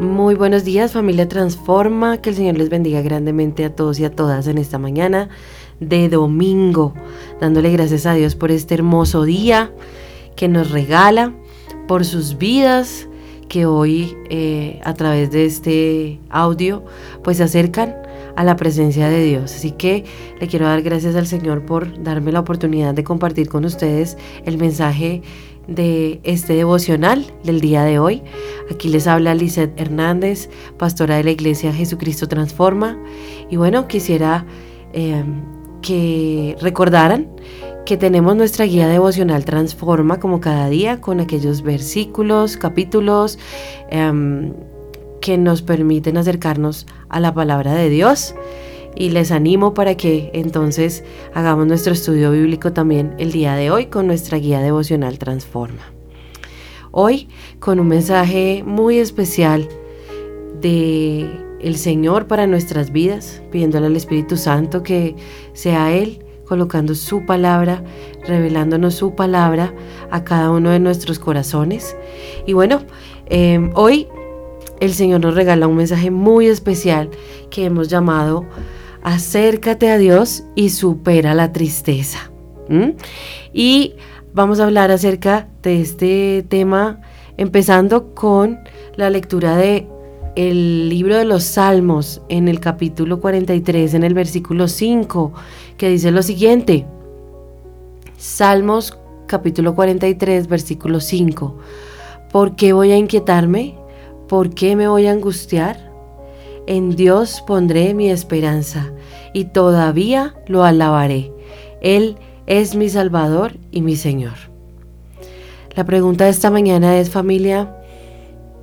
Muy buenos días familia Transforma, que el Señor les bendiga grandemente a todos y a todas en esta mañana de domingo, dándole gracias a Dios por este hermoso día que nos regala, por sus vidas que hoy eh, a través de este audio pues se acercan a la presencia de Dios. Así que le quiero dar gracias al Señor por darme la oportunidad de compartir con ustedes el mensaje de este devocional del día de hoy. Aquí les habla Lizeth Hernández, pastora de la Iglesia Jesucristo Transforma. Y bueno, quisiera eh, que recordaran que tenemos nuestra guía devocional Transforma como cada día con aquellos versículos, capítulos em, que nos permiten acercarnos a la palabra de Dios. Y les animo para que entonces hagamos nuestro estudio bíblico también el día de hoy con nuestra guía devocional Transforma. Hoy con un mensaje muy especial de el Señor para nuestras vidas, pidiéndole al Espíritu Santo que sea Él colocando su palabra, revelándonos su palabra a cada uno de nuestros corazones. Y bueno, em, hoy el Señor nos regala un mensaje muy especial que hemos llamado Acércate a Dios y supera la tristeza. Y vamos a hablar acerca de este tema empezando con la lectura de el libro de los Salmos en el capítulo 43, en el versículo 5, que dice lo siguiente. Salmos capítulo 43, versículo 5. ¿Por qué voy a inquietarme? ¿Por qué me voy a angustiar? En Dios pondré mi esperanza y todavía lo alabaré. Él es mi Salvador y mi Señor. La pregunta de esta mañana es familia,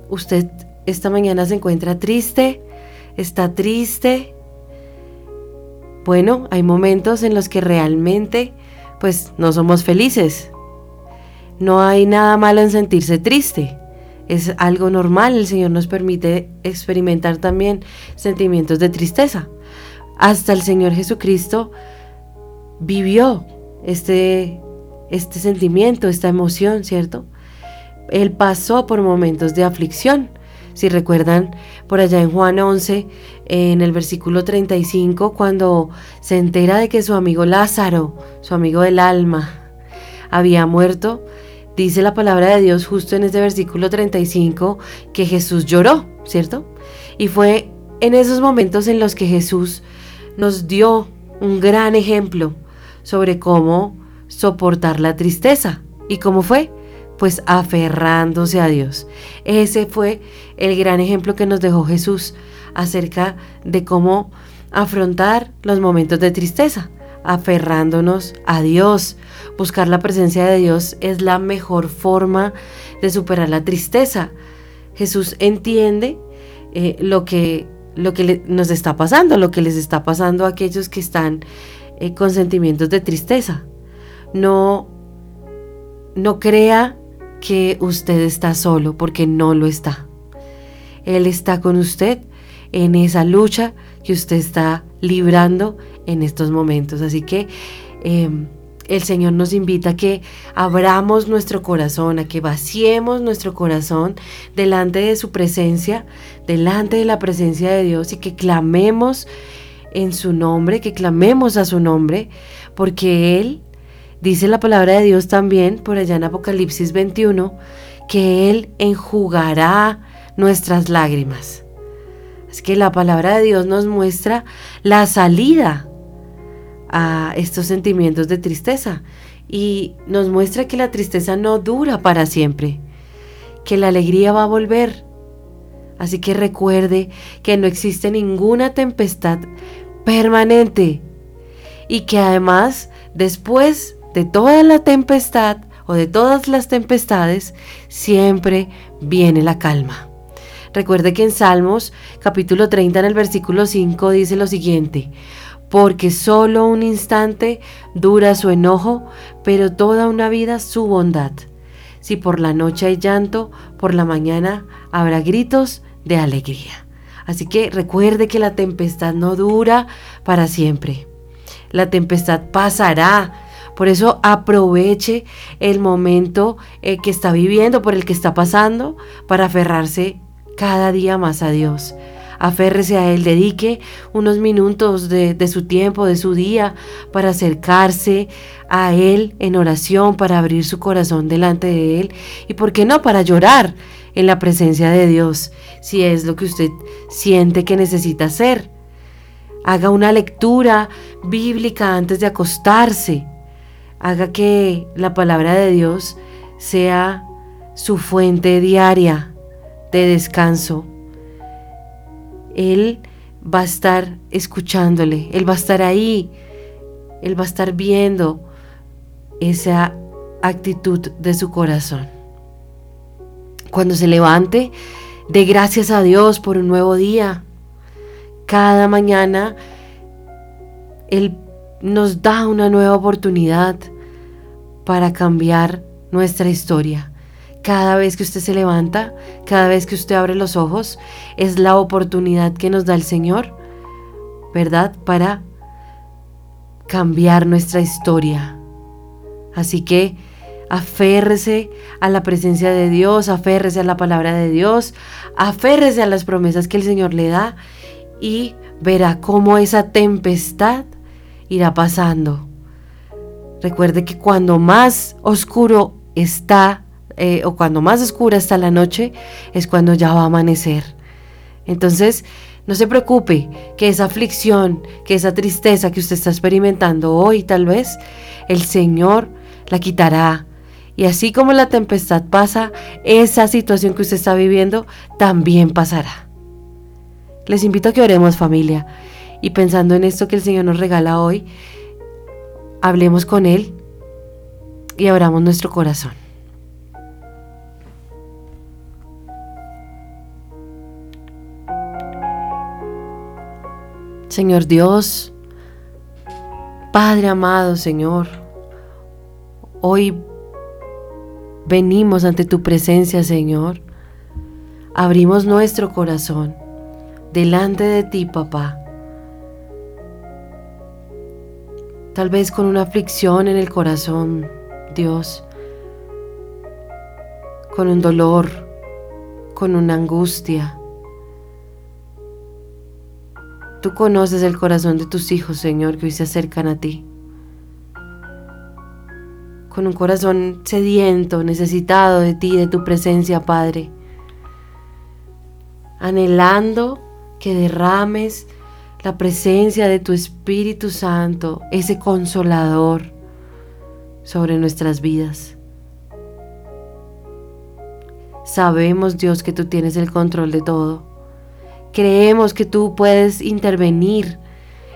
¿usted esta mañana se encuentra triste, está triste. Bueno, hay momentos en los que realmente pues no somos felices. No hay nada malo en sentirse triste. Es algo normal, el Señor nos permite experimentar también sentimientos de tristeza. Hasta el Señor Jesucristo vivió este, este sentimiento, esta emoción, ¿cierto? Él pasó por momentos de aflicción. Si recuerdan por allá en Juan 11, en el versículo 35, cuando se entera de que su amigo Lázaro, su amigo del alma, había muerto, dice la palabra de Dios justo en este versículo 35 que Jesús lloró, ¿cierto? Y fue en esos momentos en los que Jesús nos dio un gran ejemplo sobre cómo soportar la tristeza. ¿Y cómo fue? pues aferrándose a Dios. Ese fue el gran ejemplo que nos dejó Jesús acerca de cómo afrontar los momentos de tristeza, aferrándonos a Dios. Buscar la presencia de Dios es la mejor forma de superar la tristeza. Jesús entiende eh, lo que, lo que nos está pasando, lo que les está pasando a aquellos que están eh, con sentimientos de tristeza. No, no crea que usted está solo porque no lo está. Él está con usted en esa lucha que usted está librando en estos momentos. Así que em, el Señor nos invita a que abramos nuestro corazón, a que vaciemos nuestro corazón delante de su presencia, delante de la presencia de Dios y que clamemos en su nombre, que clamemos a su nombre, porque Él Dice la palabra de Dios también por allá en Apocalipsis 21 que Él enjugará nuestras lágrimas. Es que la palabra de Dios nos muestra la salida a estos sentimientos de tristeza y nos muestra que la tristeza no dura para siempre, que la alegría va a volver. Así que recuerde que no existe ninguna tempestad permanente y que además después de toda la tempestad o de todas las tempestades, siempre viene la calma. Recuerde que en Salmos capítulo 30 en el versículo 5 dice lo siguiente, porque solo un instante dura su enojo, pero toda una vida su bondad. Si por la noche hay llanto, por la mañana habrá gritos de alegría. Así que recuerde que la tempestad no dura para siempre. La tempestad pasará, por eso aproveche el momento eh, que está viviendo, por el que está pasando, para aferrarse cada día más a Dios. Aférrese a Él, dedique unos minutos de, su tiempo, de su día, para acercarse a Él en oración, para abrir su corazón delante de Él y, ¿por qué no?, para llorar en la presencia de Dios, si es lo que usted siente que necesita hacer. Haga una lectura bíblica antes de acostarse. Haga que la palabra de Dios sea su fuente diaria de descanso. Él va a estar escuchándole, Él va a estar ahí, Él va a estar viendo esa actitud de su corazón. Cuando se levante, dé gracias a Dios por un nuevo día. Cada mañana Él nos da una nueva oportunidad para cambiar nuestra historia. Cada vez que usted se levanta, cada vez que usted abre los ojos, es la oportunidad que nos da el Señor, ¿verdad? Para cambiar nuestra historia. Así que aférrese a la presencia de Dios, aférrese a la palabra de Dios, aférrese a las promesas que el Señor le da y verá cómo esa tempestad irá pasando. Recuerde que cuando más oscuro está eh, o cuando más oscura está la noche es cuando ya va a amanecer. Entonces, no se preocupe que esa aflicción, que esa tristeza que usted está experimentando hoy tal vez, el Señor la quitará. Y así como la tempestad pasa, esa situación que usted está viviendo también pasará. Les invito a que oremos familia y pensando en esto que el Señor nos regala hoy, hablemos con Él y abramos nuestro corazón. Señor Dios, Padre amado Señor, hoy venimos ante tu presencia Señor, abrimos nuestro corazón delante de ti papá, tal vez con una aflicción en el corazón Dios, con un dolor, con una angustia, Tú conoces el corazón de tus hijos, Señor, que hoy se acercan a ti. Con un corazón sediento, necesitado de ti, de tu presencia, Padre. Anhelando que derrames la presencia de tu Espíritu Santo, ese consolador, sobre nuestras vidas. Sabemos, Dios, que tú tienes el control de todo Creemos que tú puedes intervenir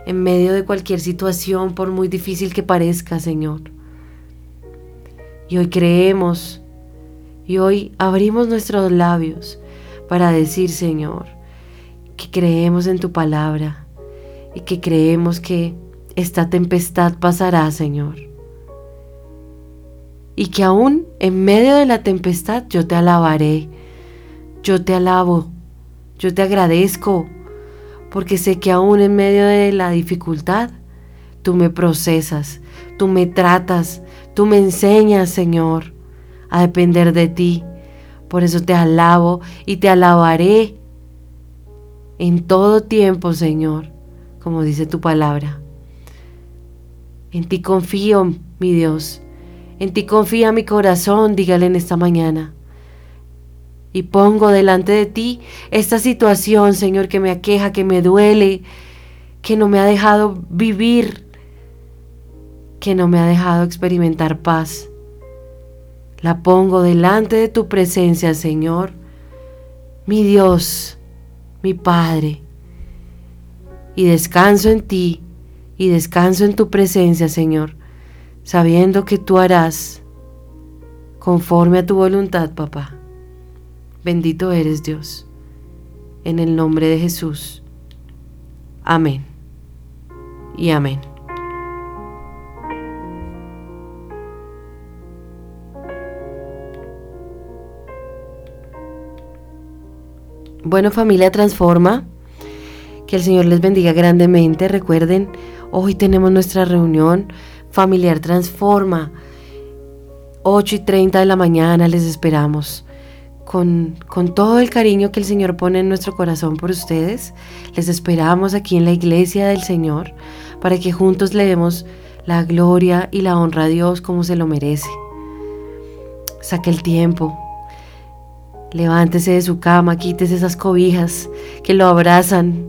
en medio de cualquier situación, por muy difícil que parezca, Señor. Y hoy creemos y hoy abrimos nuestros labios para decir, Señor, que creemos en tu palabra y que creemos que esta tempestad pasará, Señor. Y que aún en medio de la tempestad yo te alabaré, yo te alabo yo te agradezco porque sé que aún en medio de la dificultad, tú me procesas, tú me tratas, tú me enseñas, Señor, a depender de ti. Por eso te alabo y te alabaré en todo tiempo, Señor, como dice tu palabra. En ti confío, mi Dios. En ti confía mi corazón, dígale en esta mañana. Y pongo delante de ti esta situación, Señor, que me aqueja, que me duele, que no me ha dejado vivir, que no me ha dejado experimentar paz. La pongo delante de tu presencia, Señor, mi Dios, mi Padre. Y descanso en ti y descanso en tu presencia, Señor, sabiendo que tú harás conforme a tu voluntad, papá. Bendito eres Dios. En el nombre de Jesús. Amén. Y amén. Bueno familia Transforma, que el Señor les bendiga grandemente. Recuerden, hoy tenemos nuestra reunión familiar Transforma. 8 y 30 de la mañana les esperamos con, todo el cariño que el Señor pone en nuestro corazón por ustedes. Les esperamos aquí en la iglesia del Señor para que juntos le demos la gloria y la honra a Dios como se lo merece. Saque el tiempo. Levántese de su cama, quítese esas cobijas que lo abrazan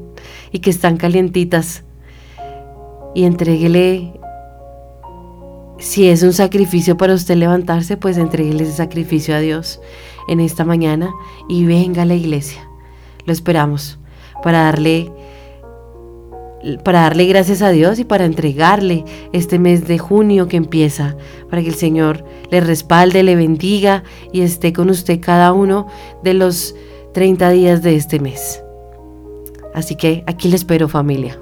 y que están calientitas y entréguele si es un sacrificio para usted levantarse, pues entréguele ese sacrificio a Dios en esta mañana y venga a la iglesia. Lo esperamos para darle para darle gracias a Dios y para entregarle este mes de junio que empieza, para que el Señor le respalde, le bendiga y esté con usted cada uno de los 30 días de este mes. Así que aquí le espero familia.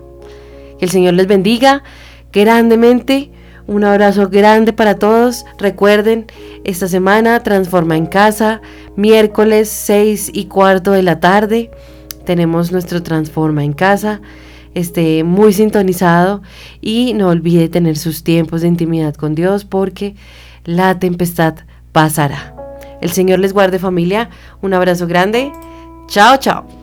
Que el Señor les bendiga grandemente. Un abrazo grande para todos. Recuerden, esta semana Transforma en Casa, miércoles 6 y cuarto de la tarde. Tenemos nuestro Transforma en Casa. Esté muy sintonizado y no olvide tener sus tiempos de intimidad con Dios porque la tempestad pasará. El Señor les guarde familia. Un abrazo grande. Chao, chao.